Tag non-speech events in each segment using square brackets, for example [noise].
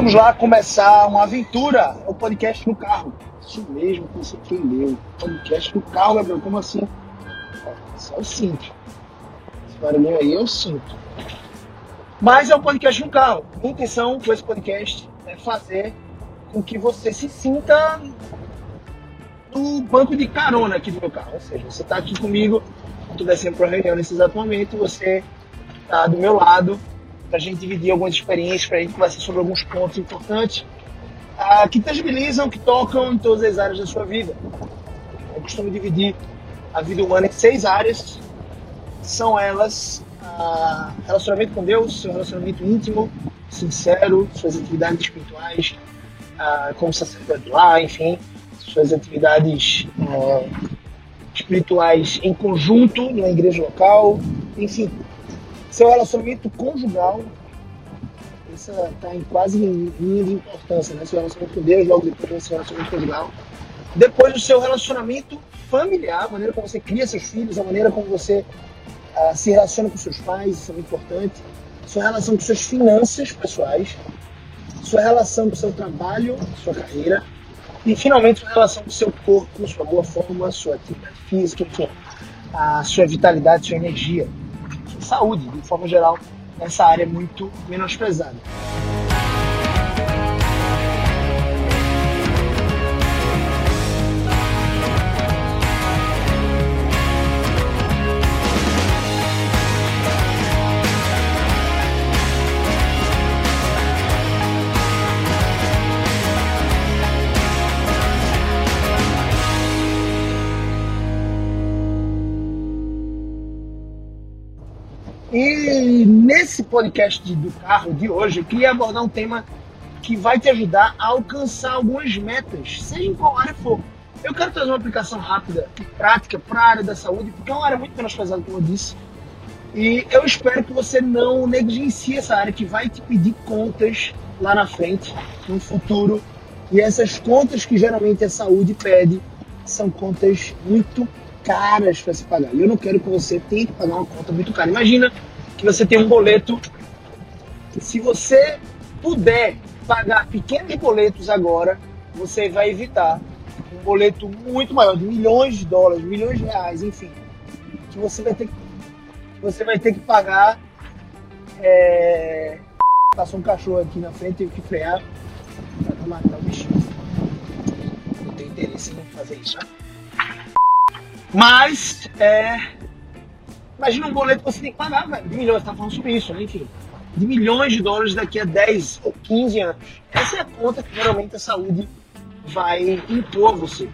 Vamos lá começar uma aventura, o podcast no carro. Isso mesmo que você entendeu. Podcast no carro, Gabriel, como assim? Isso é o cinto. Esse barulhinho aí é o cinto. Mas é um podcast no carro. Minha intenção com esse podcast é fazer com que você se sinta no banco de carona aqui do meu carro. Ou seja, você está aqui comigo, estou descendo para a reunião nesse exato momento, você está do meu lado para a gente dividir algumas experiências, para a gente conversar sobre alguns pontos importantes uh, que tangibilizam, que tocam em todas as áreas da sua vida. Eu costumo dividir a vida humana em seis áreas. São elas uh, relacionamento com Deus, seu relacionamento íntimo, sincero, suas atividades espirituais, uh, como sacerdote lá, enfim, suas atividades espirituais em conjunto na igreja local, enfim, seu relacionamento conjugal, isso está em quase linha de importância, né? Seu relacionamento com Deus, logo depois do seu relacionamento conjugal. Depois do seu relacionamento familiar, a maneira como você cria seus filhos, a maneira como você uh, se relaciona com seus pais, isso é muito importante. Sua relação com suas finanças pessoais, sua relação com seu trabalho, sua carreira, e finalmente sua relação com seu corpo, sua boa forma, sua atividade física, enfim, a sua vitalidade, sua energia saúde, de forma geral, essa área muito menosprezada. Podcast do carro de hoje, eu queria abordar um tema que vai te ajudar a alcançar algumas metas, seja em qual área for. Eu quero trazer uma aplicação rápida e prática para a área da saúde, porque é uma área muito menos pesada, como eu disse. E eu espero que você não negligencie essa área que vai te pedir contas lá na frente, no futuro. E essas contas que geralmente a saúde pede são contas muito caras para se pagar. E eu não quero que você tenha que pagar uma conta muito cara. Imagina que você tem um boleto se você puder pagar pequenos boletos agora, você vai evitar um boleto muito maior, de milhões de dólares, milhões de reais, enfim, que você vai ter que, você vai ter que pagar. É... Passou um cachorro aqui na frente, tive que frear para matar o bichinho. Não tenho interesse em fazer isso. Né? Mas, é, imagina um boleto que você tem que pagar, velho, de milhões, tá falando sobre isso, né? enfim, de milhões de dólares daqui a 10 ou 15 anos. Essa é a conta que geralmente a saúde vai impor a você.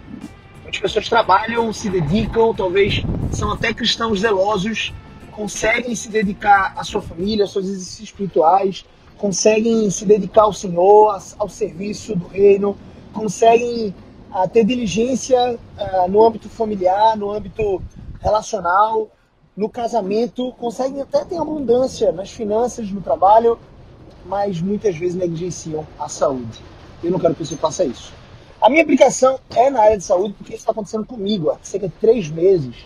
As pessoas trabalham, se dedicam, talvez são até cristãos zelosos, conseguem se dedicar à sua família, aos seus exercícios espirituais, conseguem se dedicar ao Senhor, ao serviço do reino, conseguem a ter diligência uh, no âmbito familiar, no âmbito relacional, no casamento, conseguem até ter abundância nas finanças, no trabalho, mas muitas vezes negligenciam a saúde. Eu não quero que você faça isso. A minha aplicação é na área de saúde porque isso está acontecendo comigo há cerca de três meses.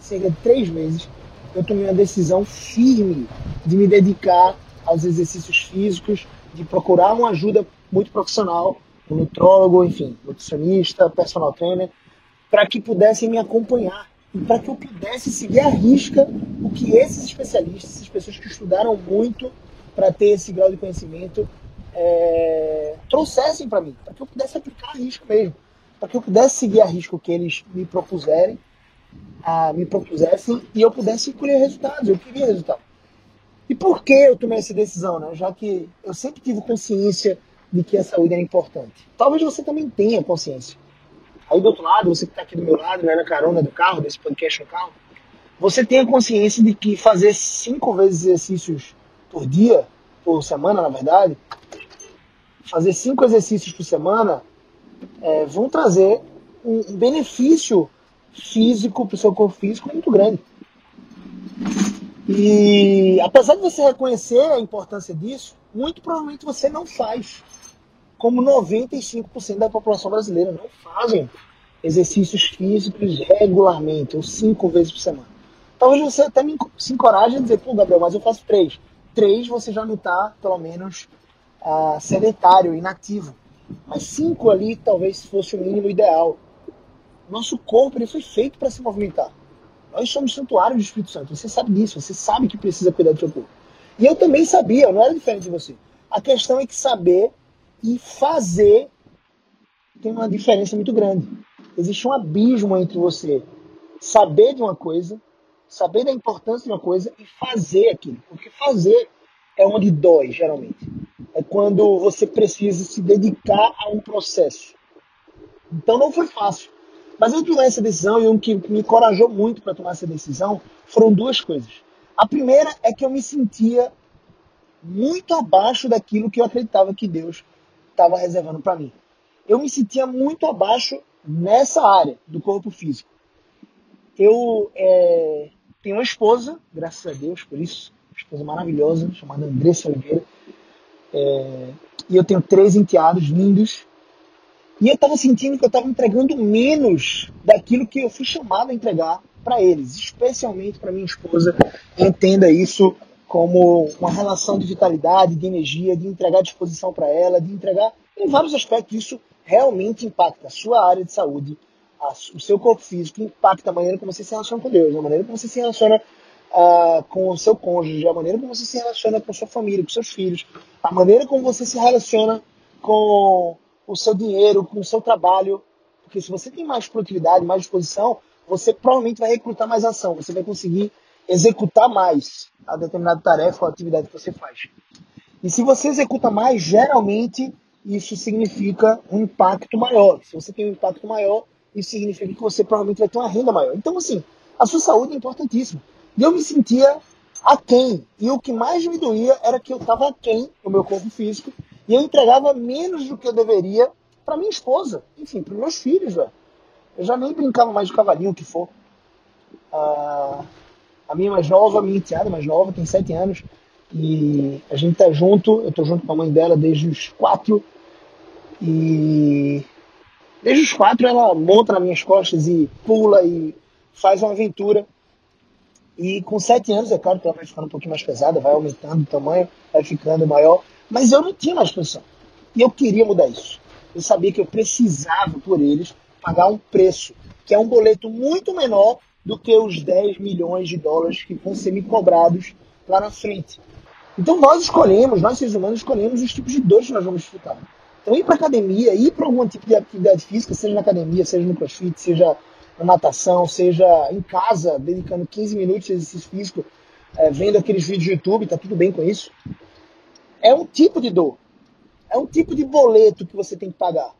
Cerca de três meses eu tomei uma decisão firme de me dedicar aos exercícios físicos, de procurar uma ajuda muito profissional um nutrólogo, enfim, nutricionista, personal trainer, para que pudessem me acompanhar para que eu pudesse seguir à risca o que esses especialistas, essas pessoas que estudaram muito para ter esse grau de conhecimento, é, trouxessem para mim, para que eu pudesse aplicar a risco mesmo, para que eu pudesse seguir a risco que eles me propuserem, a, me propusessem e eu pudesse colher resultados, eu queria resultado. E por que eu tomei essa decisão, né? Já que eu sempre tive consciência de que a saúde é importante. Talvez você também tenha consciência. Aí do outro lado, você que está aqui do meu lado, né, na carona do carro, desse podcast no carro, você tenha consciência de que fazer cinco vezes exercícios por dia, por semana, na verdade, fazer cinco exercícios por semana é, vão trazer um benefício físico para o seu corpo físico muito grande. E apesar de você reconhecer a importância disso, muito provavelmente você não faz como 95% da população brasileira não fazem exercícios físicos regularmente, ou cinco vezes por semana. Talvez você até se encoraje a dizer, pô, Gabriel, mas eu faço três. Três você já não está, pelo menos, ah, sedentário, inativo. Mas cinco ali talvez fosse o mínimo ideal. Nosso corpo ele foi feito para se movimentar. Nós somos santuário do Espírito Santo. Você sabe disso, você sabe que precisa cuidar do seu corpo. E eu também sabia, eu não era diferente de você. A questão é que saber e fazer tem uma diferença muito grande. Existe um abismo entre você saber de uma coisa, saber da importância de uma coisa e fazer aquilo. Porque fazer é onde dói, geralmente. É quando você precisa se dedicar a um processo. Então não foi fácil. Mas eu tomei essa decisão e o que me encorajou muito para tomar essa decisão foram duas coisas. A primeira é que eu me sentia muito abaixo daquilo que eu acreditava que Deus estava reservando para mim. Eu me sentia muito abaixo nessa área do corpo físico. Eu é, tenho uma esposa, graças a Deus por isso, uma esposa maravilhosa, chamada Andressa Oliveira. É, e eu tenho três enteados lindos. E eu estava sentindo que eu estava entregando menos daquilo que eu fui chamado a entregar para eles, especialmente para minha esposa. Entenda isso como uma relação de vitalidade, de energia, de entregar disposição para ela, de entregar em vários aspectos. Isso realmente impacta a sua área de saúde, a, o seu corpo físico, impacta a maneira como você se relaciona com Deus, a maneira como você se relaciona uh, com o seu cônjuge, a maneira como você se relaciona com sua família, com seus filhos, a maneira como você se relaciona com o seu dinheiro, com o seu trabalho. Porque se você tem mais produtividade, mais disposição, você provavelmente vai recrutar mais ação, você vai conseguir executar mais a determinada tarefa ou atividade que você faz. E se você executa mais, geralmente isso significa um impacto maior. Se você tem um impacto maior, isso significa que você provavelmente vai ter uma renda maior. Então, assim, a sua saúde é importantíssima. E eu me sentia aquém. E o que mais me doía era que eu estava aquém do meu corpo físico e eu entregava menos do que eu deveria para minha esposa, enfim, para meus filhos, velho. Eu já nem brincava mais de cavalinho, o que for. Ah, a minha mais nova, a minha enteada mais nova, tem sete anos. E a gente tá junto, eu tô junto com a mãe dela desde os quatro. E desde os quatro ela monta nas minhas costas e pula e faz uma aventura. E com sete anos, é claro que ela vai ficando um pouquinho mais pesada, vai aumentando o tamanho, vai ficando maior. Mas eu não tinha mais posição. E eu queria mudar isso. Eu sabia que eu precisava, por eles, pagar um preço, que é um boleto muito menor do que os 10 milhões de dólares que vão ser me cobrados lá na frente. Então nós escolhemos, nós seres humanos escolhemos os tipos de dores que nós vamos disfrutar. Então ir para academia, ir para algum tipo de atividade física, seja na academia, seja no crossfit, seja na natação, seja em casa, dedicando 15 minutos de exercício físico, é, vendo aqueles vídeos do YouTube, tá tudo bem com isso. É um tipo de dor. É um tipo de boleto que você tem que pagar.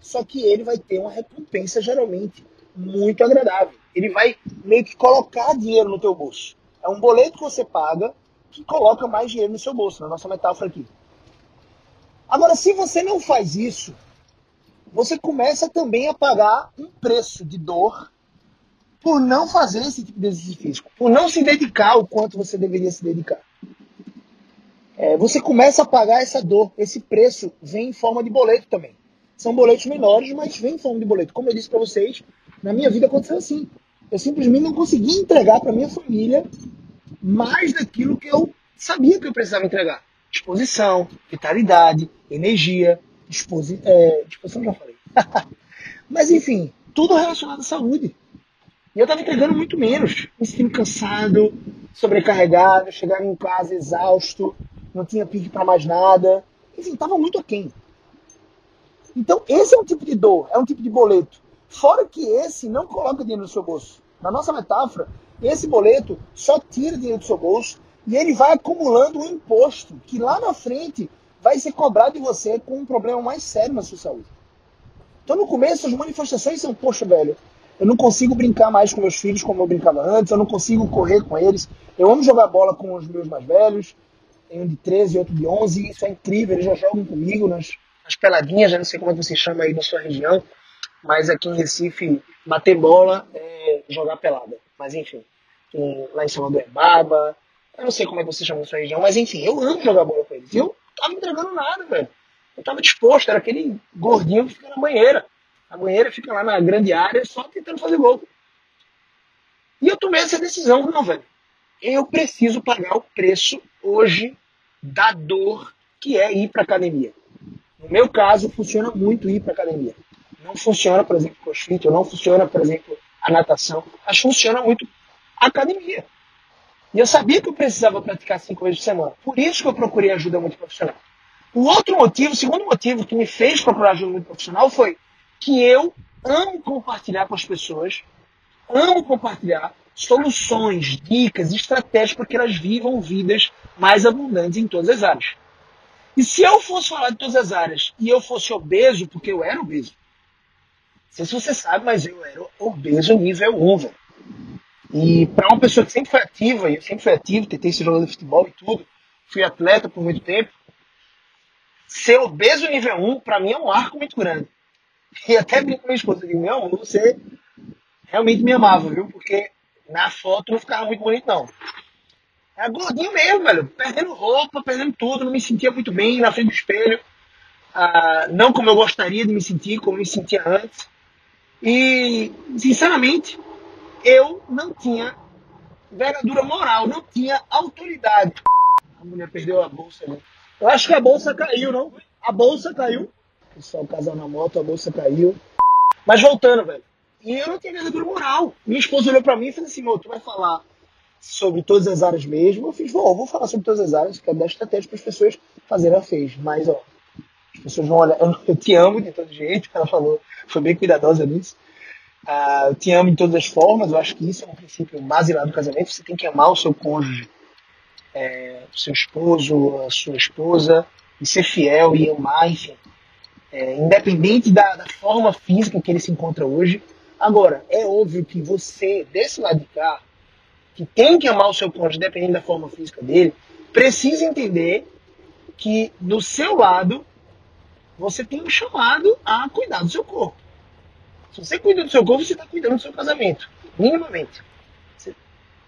Só que ele vai ter uma recompensa geralmente muito agradável. Ele vai meio que colocar dinheiro no teu bolso. É um boleto que você paga que coloca mais dinheiro no seu bolso, na nossa metáfora aqui. Agora, se você não faz isso, você começa também a pagar um preço de dor por não fazer esse tipo de exercício físico, por não se dedicar o quanto você deveria se dedicar. É, você começa a pagar essa dor, esse preço vem em forma de boleto também. São boletos menores, mas vem em forma de boleto. Como eu disse para vocês, na minha vida aconteceu assim. Eu simplesmente não consegui entregar para minha família mais daquilo que eu sabia que eu precisava entregar. Disposição, vitalidade, energia, disposi é, disposição já falei. [laughs] Mas enfim, tudo relacionado à saúde. E eu estava entregando muito menos, me sentindo cansado, sobrecarregado, chegando em casa exausto, não tinha pique para mais nada. Enfim, estava muito aquém. Então, esse é um tipo de dor, é um tipo de boleto. Fora que esse não coloca dinheiro no seu bolso. Na nossa metáfora, esse boleto só tira dinheiro do seu bolso e ele vai acumulando um imposto que lá na frente vai ser cobrado de você com um problema mais sério na sua saúde. Então, no começo, as manifestações são: poxa, velho, eu não consigo brincar mais com meus filhos como eu brincava antes, eu não consigo correr com eles. Eu amo jogar bola com os meus mais velhos, tem um de 13 e outro de 11, isso é incrível, eles já jogam comigo nas, nas peladinhas, já não sei como é você chama aí na sua região, mas aqui em Recife, bater bola é jogar pelada. Mas enfim, lá em Salvador é baba, eu não sei como é que você chama sua região, mas enfim, eu amo jogar bola com eles. Eu tava entregando nada, velho. Eu tava disposto, era aquele gordinho que fica na banheira. A banheira fica lá na grande área só tentando fazer gol. E eu tomei essa decisão, não, velho. Eu preciso pagar o preço hoje da dor que é ir para academia. No meu caso, funciona muito ir para academia. Não funciona, por exemplo, crossfit, ou não funciona, por exemplo, a natação, mas funciona muito a academia. E eu sabia que eu precisava praticar cinco vezes por semana. Por isso que eu procurei ajuda muito profissional. O outro motivo, o segundo motivo que me fez procurar ajuda muito profissional foi que eu amo compartilhar com as pessoas, amo compartilhar soluções, dicas, estratégias para que elas vivam vidas mais abundantes em todas as áreas. E se eu fosse falar de todas as áreas e eu fosse obeso, porque eu era obeso, sei se você sabe, mas eu era obeso nível 1, velho. E para uma pessoa que sempre foi ativa, e eu sempre fui ativo, tentei ser jogador de futebol e tudo, fui atleta por muito tempo, ser obeso nível 1, para mim é um arco muito grande. E até brinco com minha esposa, digo, meu amor, você realmente me amava, viu? Porque na foto não ficava muito bonito, não. Era gordinho mesmo, velho. Perdendo roupa, perdendo tudo, não me sentia muito bem na frente do espelho. Ah, não como eu gostaria de me sentir, como me sentia antes. E, sinceramente, eu não tinha verdadeira moral, não tinha autoridade. A mulher perdeu a bolsa ali. Eu acho que a bolsa caiu, não? A bolsa caiu. Pessoal, casal na moto, a bolsa caiu. Mas voltando, velho. E eu não tinha verdadeira moral. Minha esposa olhou pra mim e falou assim: tu vai falar sobre todas as áreas mesmo? Eu fiz, vou, vou falar sobre todas as áreas, quero dar estratégia para as pessoas fazerem. Ela fez. Mas, ó, as pessoas vão olhar. Eu te amo de todo jeito. Ela falou, foi bem cuidadosa nisso. Uh, eu te amo de todas as formas. Eu acho que isso é um princípio base lá do casamento. Você tem que amar o seu cônjuge, é, seu esposo, a sua esposa, e ser fiel e amar, enfim. É, independente da, da forma física que ele se encontra hoje. Agora, é óbvio que você, desse lado de cá, que tem que amar o seu cônjuge, dependendo da forma física dele, precisa entender que do seu lado você tem um chamado a cuidar do seu corpo. Se você cuida do seu corpo, você está cuidando do seu casamento. Minimamente. Você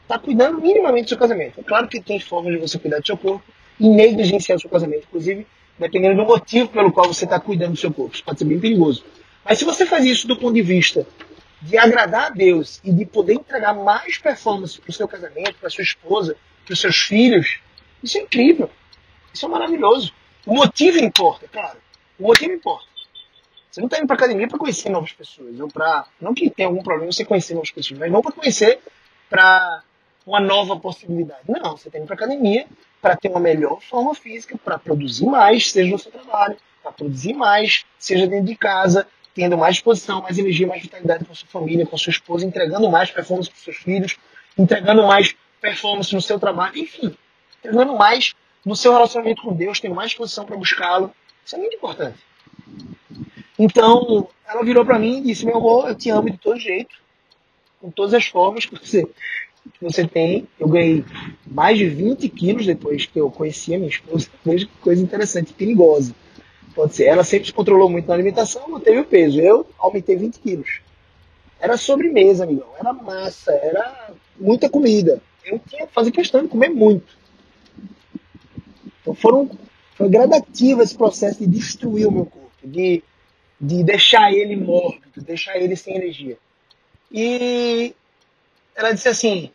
está cuidando minimamente do seu casamento. É claro que tem formas de você cuidar do seu corpo e negligenciar o seu casamento. Inclusive, dependendo do motivo pelo qual você está cuidando do seu corpo. Isso pode ser bem perigoso. Mas se você faz isso do ponto de vista de agradar a Deus e de poder entregar mais performance para o seu casamento, para sua esposa, para os seus filhos, isso é incrível. Isso é maravilhoso. O motivo importa, claro. O motivo importa. Você não está indo para academia para conhecer novas pessoas, ou para não que tenha algum problema você conhecer novas pessoas, mas não para conhecer para uma nova possibilidade. Não, você está indo para academia para ter uma melhor forma física, para produzir mais, seja no seu trabalho, para produzir mais, seja dentro de casa, tendo mais disposição, mais energia, mais vitalidade com a sua família, com a sua esposa, entregando mais performance para os seus filhos, entregando mais performance no seu trabalho, enfim, entregando mais no seu relacionamento com Deus, tendo mais disposição para buscá-lo. Isso é muito importante. Então, ela virou para mim e disse: Meu amor, eu te amo de todo jeito, com todas as formas que você, que você tem. Eu ganhei mais de 20 quilos depois que eu conheci a minha esposa. [laughs] Veja que coisa interessante perigosa. Pode ser. Ela sempre se controlou muito na alimentação, manteve o peso. Eu aumentei 20 quilos. Era sobremesa, amigão. Era massa, era muita comida. Eu tinha que fazer questão de comer muito. Então foram, foi gradativo esse processo de destruir o meu corpo, de, de deixar ele mórbido, deixar ele sem energia. E ela disse assim: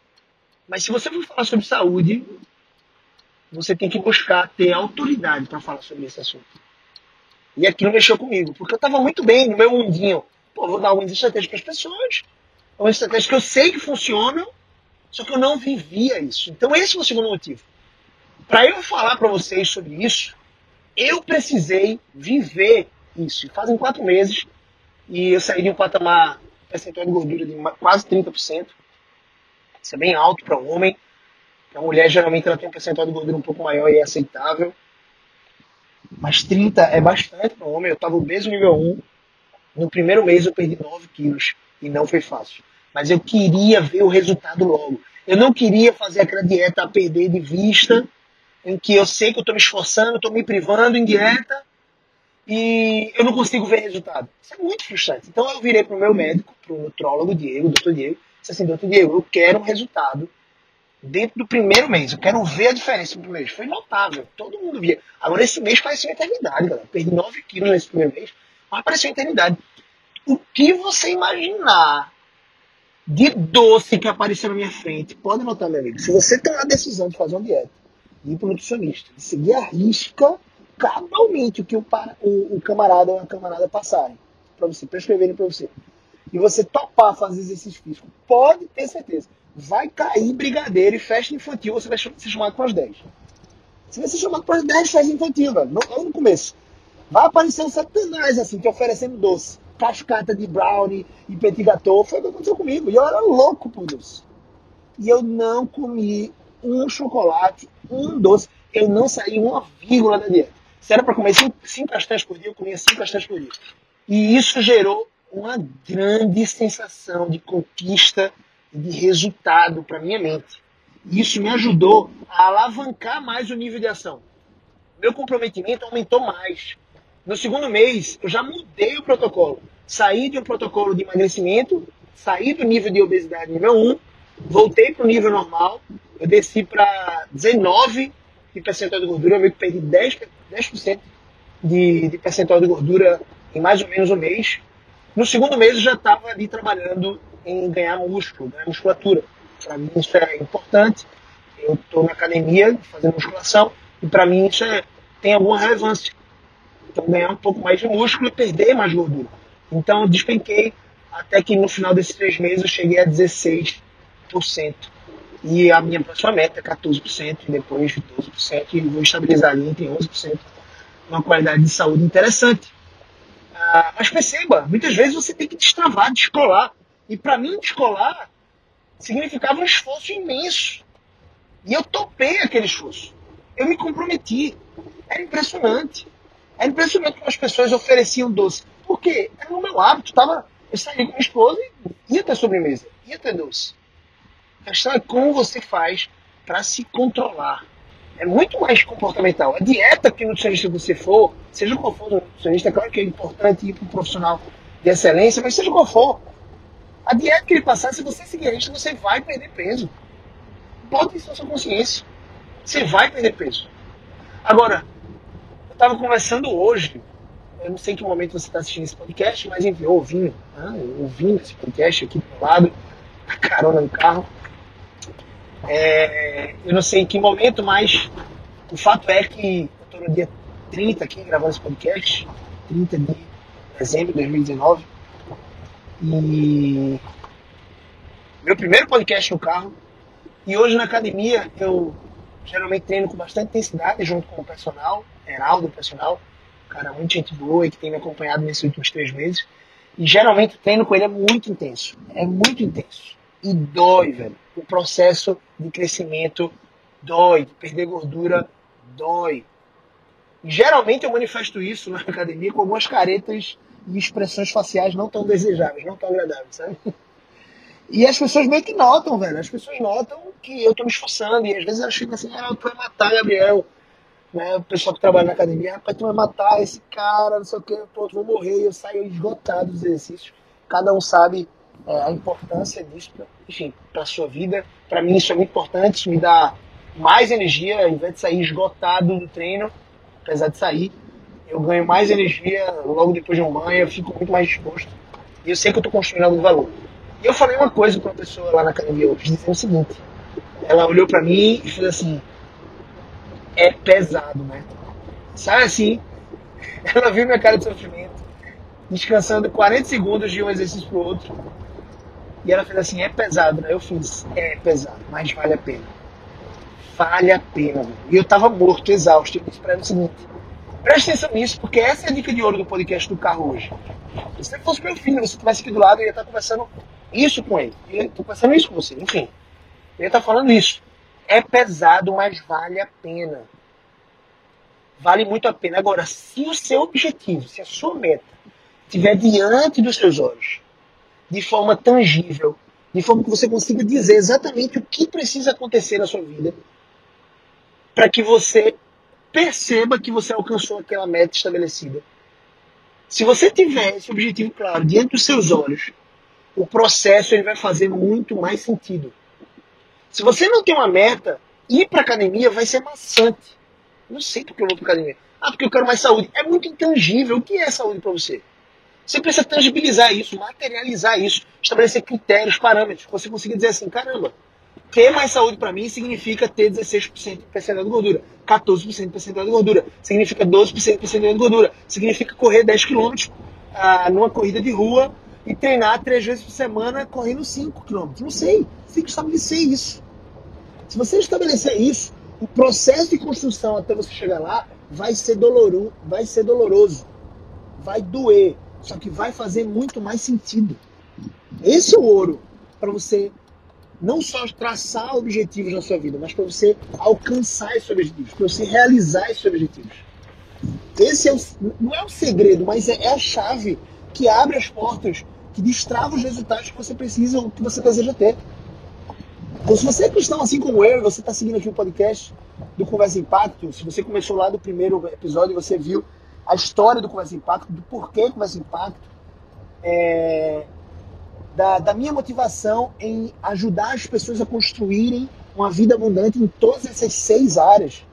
Mas se você for falar sobre saúde, você tem que buscar ter autoridade para falar sobre esse assunto. E aquilo mexeu comigo, porque eu estava muito bem no meu mundinho. Pô, vou dar algumas estratégias para as pessoas, uma estratégia que eu sei que funcionam, só que eu não vivia isso. Então esse foi o segundo motivo. Para eu falar para vocês sobre isso, eu precisei viver isso. Fazem quatro meses e eu saí de um patamar percentual de gordura de quase 30%. Isso é bem alto para um homem. Para mulher, geralmente, ela tem um percentual de gordura um pouco maior e é aceitável. Mas 30 é bastante para um homem. Eu estava obeso nível 1. No primeiro mês eu perdi 9 quilos. E não foi fácil. Mas eu queria ver o resultado logo. Eu não queria fazer aquela dieta a perder de vista, em que eu sei que eu estou me esforçando, estou me privando em dieta, e eu não consigo ver resultado. Isso é muito frustrante. Então eu virei para o meu médico, para o nutrólogo Diego, doutor Diego, disse assim, doutor Diego, eu quero um resultado dentro do primeiro mês. Eu quero ver a diferença no primeiro mês. Foi notável, todo mundo via. Agora, esse mês pareceu uma eternidade, galera. Perdi 9 quilos nesse primeiro mês, mas pareceu uma eternidade. O que você imaginar de doce que apareceu na minha frente, pode notar, meu amigo, se você tem a decisão de fazer uma dieta, de ir para o nutricionista, de seguir a risca cabalmente o que o, o, o camarada ou a camarada passarem para você, prescreverem para você, e você topar fazer exercício físico, pode ter certeza. Vai cair brigadeiro e festa infantil, você vai ser chamado para as 10. Você vai ser chamado para as 10 festas infantil, velho. Logo no começo. Vai aparecer um satanás assim, te oferecendo doce. Cascata de brownie e petit gâteau. Foi o que aconteceu comigo. E eu era louco por doce. E eu não comi um chocolate, um doce. Eu não saí uma vírgula da dieta. Se era para comer 5 castanhas por dia, eu comia 5 castanhas por dia. E isso gerou uma grande sensação de conquista e de resultado para minha mente. Isso me ajudou a alavancar mais o nível de ação. Meu comprometimento aumentou mais. No segundo mês, eu já mudei o protocolo. Saí de um protocolo de emagrecimento, saí do nível de obesidade nível 1, voltei para o nível normal, eu desci para 19 de percentual de gordura, eu meio que perdi 10%, 10 de, de percentual de gordura em mais ou menos um mês. No segundo mês eu já estava ali trabalhando em ganhar músculo, ganhar musculatura. Para mim isso é importante. Eu estou na academia fazendo musculação e para mim isso é, tem alguma relevância. Então ganhar um pouco mais de músculo e perder mais gordura. Então eu despenquei até que no final desses três meses eu cheguei a 16%. E a minha próxima meta é 14% e depois 12% e vou estabilizar ali entre 11%. Uma qualidade de saúde interessante. Ah, mas perceba, muitas vezes você tem que destravar, descolar. E para mim descolar significava um esforço imenso. E eu topei aquele esforço. Eu me comprometi. Era impressionante. Era impressionante como as pessoas ofereciam doce. Porque era o meu hábito. Tava, eu saía com minha esposa e ia ter sobremesa, ia ter doce. A questão é como você faz para se controlar. É muito mais comportamental. A dieta que nutricionista você for, seja qual for o nutricionista, claro que é importante ir para um profissional de excelência, mas seja qual for, a dieta que ele passar, se você seguir isso, você vai perder peso. Pode isso na sua consciência. Você vai perder peso. Agora, eu estava conversando hoje, eu não sei que momento você está assistindo esse podcast, mas enfim, ouvindo, né, ouvindo esse podcast aqui do lado, a carona no carro. É, eu não sei em que momento, mas o fato é que eu estou no dia 30 aqui gravando esse podcast, 30 de dezembro de 2019. E meu primeiro podcast no carro. E hoje na academia eu geralmente treino com bastante intensidade junto com o personal, Heraldo, o personal, cara muito gente boa e que tem me acompanhado nesses últimos três meses. E geralmente o treino com ele é muito intenso. É muito intenso. E dói, velho. O processo de crescimento dói. De perder gordura dói. E geralmente eu manifesto isso na [laughs] academia com algumas caretas e expressões faciais não tão desejáveis, não tão agradáveis, sabe? E as pessoas meio que notam, velho. As pessoas notam que eu tô me esforçando. E às vezes elas ficam assim, ah, tu vai matar Gabriel. Né? O pessoal que trabalha na academia, rapaz, tu vai matar esse cara, não sei o que, tu vou morrer. Eu saio esgotado dos exercícios. Cada um sabe a importância disso, enfim, pra sua vida. Para mim isso é muito importante, isso me dá mais energia, ao invés de sair esgotado do treino, apesar de sair, eu ganho mais energia logo depois de um banho, eu fico muito mais disposto. E eu sei que eu estou construindo algum valor. E eu falei uma coisa para uma pessoa lá na academia hoje, dizendo o seguinte: ela olhou para mim e fez assim: é pesado, né? Sabe assim? [laughs] Ela viu minha cara de sofrimento, descansando 40 segundos de um exercício pro outro. E ela fez assim: é pesado, né? Eu fiz: é pesado, mas vale a pena. Vale a pena. E eu tava morto, exausto. Eu disse pra ela o seguinte: Preste atenção nisso, porque essa é a dica de ouro do podcast do carro hoje. Se você fosse meu filho, você estivesse aqui do lado, eu ia estar conversando isso com ele. Eu estou conversando isso com você, enfim. Eu ia estar falando isso. É pesado, mas vale a pena. Vale muito a pena. Agora, se o seu objetivo, se a sua meta estiver diante dos seus olhos, de forma tangível, de forma que você consiga dizer exatamente o que precisa acontecer na sua vida para que você perceba que você alcançou aquela meta estabelecida. Se você tiver esse objetivo claro diante dos seus olhos, o processo ele vai fazer muito mais sentido. Se você não tem uma meta, ir para academia vai ser maçante. Não sei porque eu vou para academia. Ah, porque eu quero mais saúde. É muito intangível. O que é saúde para você? Você precisa tangibilizar isso, materializar isso, estabelecer critérios, parâmetros, você consiga dizer assim, caramba, ter mais saúde para mim significa ter 16% de percentual de gordura, 14% de percentual de gordura, significa 12% de percentual de gordura, significa correr 10 km ah, numa corrida de rua e treinar três vezes por semana correndo 5 km. Não sei, você tem que estabelecer isso. Se você estabelecer isso, o processo de construção até você chegar lá vai ser doloroso, vai ser doloroso, vai doer, só que vai fazer muito mais sentido. Esse é o ouro para você não só traçar objetivos na sua vida, mas para você alcançar esses objetivos, para você realizar esses objetivos. Esse é o, não é o segredo, mas é, é a chave que abre as portas, que destrava os resultados que você precisa, que você deseja ter. Então, se você é cristão assim como eu, você está seguindo aqui o podcast do Conversa Impacto, se você começou lá do primeiro episódio, você viu a história do Conversa Impacto, do porquê Conversa Impacto, é, da, da minha motivação em ajudar as pessoas a construírem uma vida abundante em todas essas seis áreas.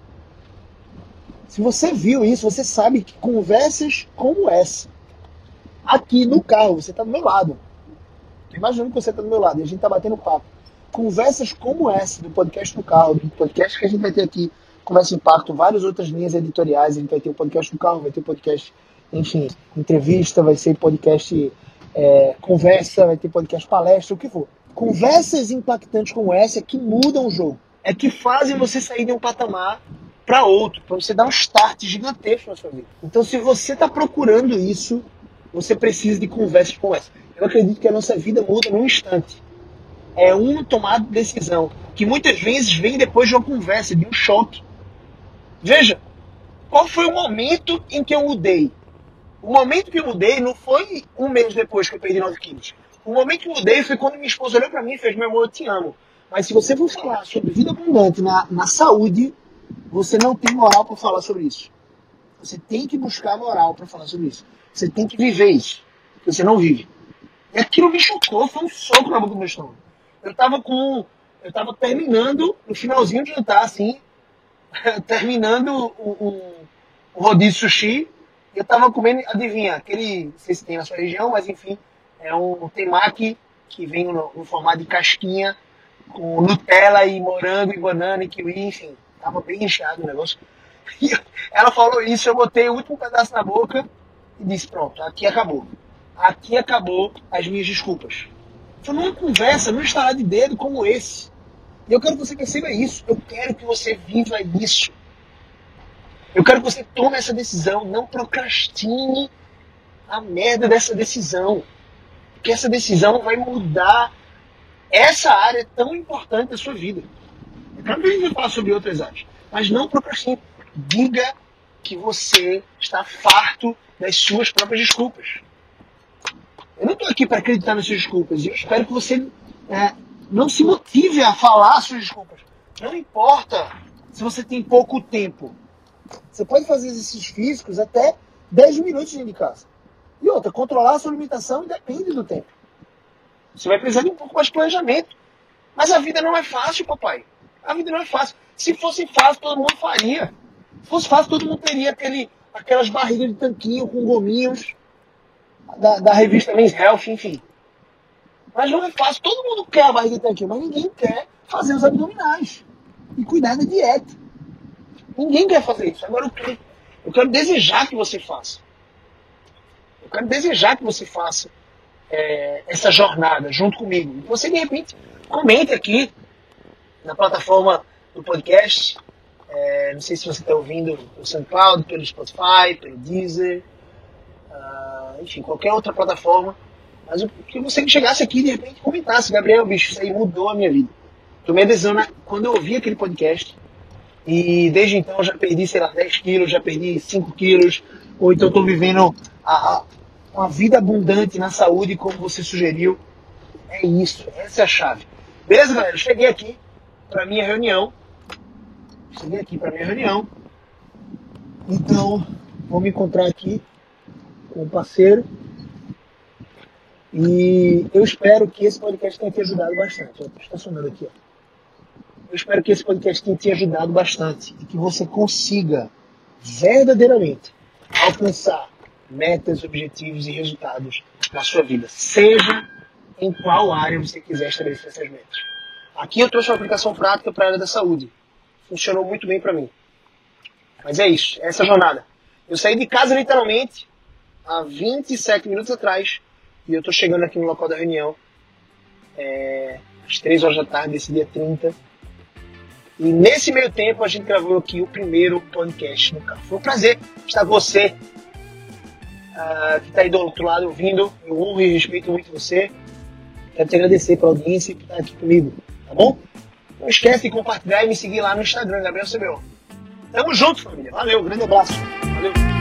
Se você viu isso, você sabe que conversas como essa, aqui no carro, você está do meu lado. Imaginando que você está do meu lado e a gente está batendo papo. Conversas como essa do podcast no carro, do podcast que a gente vai ter aqui, Conversa Impacto, várias outras linhas editoriais. A gente vai ter o podcast no carro, vai ter o podcast, enfim, entrevista, vai ser podcast é, conversa, vai ter podcast palestra, o que for. Conversas impactantes como essa é que mudam o jogo. É que fazem você sair de um patamar para outro, para você dar um start gigantesco na sua vida. Então, se você está procurando isso, você precisa de conversas como essa. Eu acredito que a nossa vida muda num instante. É uma tomada de decisão que muitas vezes vem depois de uma conversa, de um choque. Veja, qual foi o momento em que eu mudei? O momento que eu mudei não foi um mês depois que eu perdi 9 quilos. O momento que eu mudei foi quando minha esposa olhou para mim e fez: Meu amor, eu te amo. Mas se você for falar sobre vida abundante na, na saúde, você não tem moral para falar sobre isso. Você tem que buscar moral para falar sobre isso. Você tem que viver isso. Você não vive. E aquilo me chocou, foi um soco na boca do meu estômago. Eu tava com. Eu tava terminando, no finalzinho de jantar, assim, [laughs] terminando o, o, o rodízio sushi, eu tava comendo, adivinha, aquele, não sei se tem na sua região, mas enfim, é um temaki que vem no, no formato de casquinha, com Nutella e morango e banana e kiwi, enfim, tava bem inchado o negócio. [laughs] E ela falou isso, eu botei o último pedaço na boca e disse, pronto, aqui acabou. Aqui acabou as minhas desculpas. Foi numa conversa, num estalar de dedo como esse. E eu quero que você perceba isso. Eu quero que você viva isso. Eu quero que você tome essa decisão. Não procrastine a merda dessa decisão. Porque essa decisão vai mudar essa área tão importante da sua vida. É claro que a gente vai falar sobre outras áreas. Mas não procrastine. Diga que você está farto das suas próprias desculpas. Eu não estou aqui para acreditar nas suas desculpas. Eu espero que você é, não se motive a falar as suas desculpas. Não importa se você tem pouco tempo. Você pode fazer exercícios físicos até 10 minutos dentro de casa. E outra, controlar a sua alimentação depende do tempo. Você vai precisar de um pouco mais de planejamento. Mas a vida não é fácil, papai. A vida não é fácil. Se fosse fácil, todo mundo faria. Se fosse fácil, todo mundo teria aquele, aquelas barrigas de tanquinho com gominhos da, da revista Men's Health, enfim. Mas não é fácil. Todo mundo quer a barriga de tanquinho, mas ninguém quer fazer os abdominais e cuidar da dieta. Ninguém quer fazer isso. Agora eu quero, eu quero desejar que você faça. Eu quero desejar que você faça é, essa jornada junto comigo. E você, de repente, comente aqui na plataforma do podcast. É, não sei se você está ouvindo pelo SoundCloud, pelo Spotify, pelo Deezer, uh, enfim, qualquer outra plataforma. Mas eu queria você que chegasse aqui e de repente comentasse, Gabriel, bicho, isso aí mudou a minha vida. Tomei a decisão, né? quando eu ouvi aquele podcast, e desde então já perdi, sei lá, 10 quilos, já perdi 5 quilos, ou então estou vivendo a, a, uma vida abundante na saúde, como você sugeriu. É isso, essa é a chave. Beleza, galera? Cheguei aqui para minha reunião. Cheguei aqui para minha reunião. Então, vou me encontrar aqui com o parceiro. E eu espero que esse podcast tenha te ajudado bastante. Estou estacionando aqui, ó. Eu espero que esse podcast tenha te ajudado bastante e que você consiga verdadeiramente alcançar metas, objetivos e resultados na sua vida, seja em qual área você quiser estabelecer essas metas. Aqui eu trouxe uma aplicação prática para a área da saúde. Funcionou muito bem para mim. Mas é isso, é essa jornada. Eu saí de casa literalmente há 27 minutos atrás e eu estou chegando aqui no local da reunião é, às 3 horas da tarde desse dia 30. E nesse meio tempo a gente gravou aqui o primeiro podcast no carro. Foi um prazer estar com você uh, que está aí do outro lado ouvindo. Eu honro e respeito muito você. Quero te agradecer pela audiência e por estar aqui comigo, tá bom? Não esquece de compartilhar e me seguir lá no Instagram, Gabriel CBO. Tamo junto, família. Valeu, grande abraço. Valeu.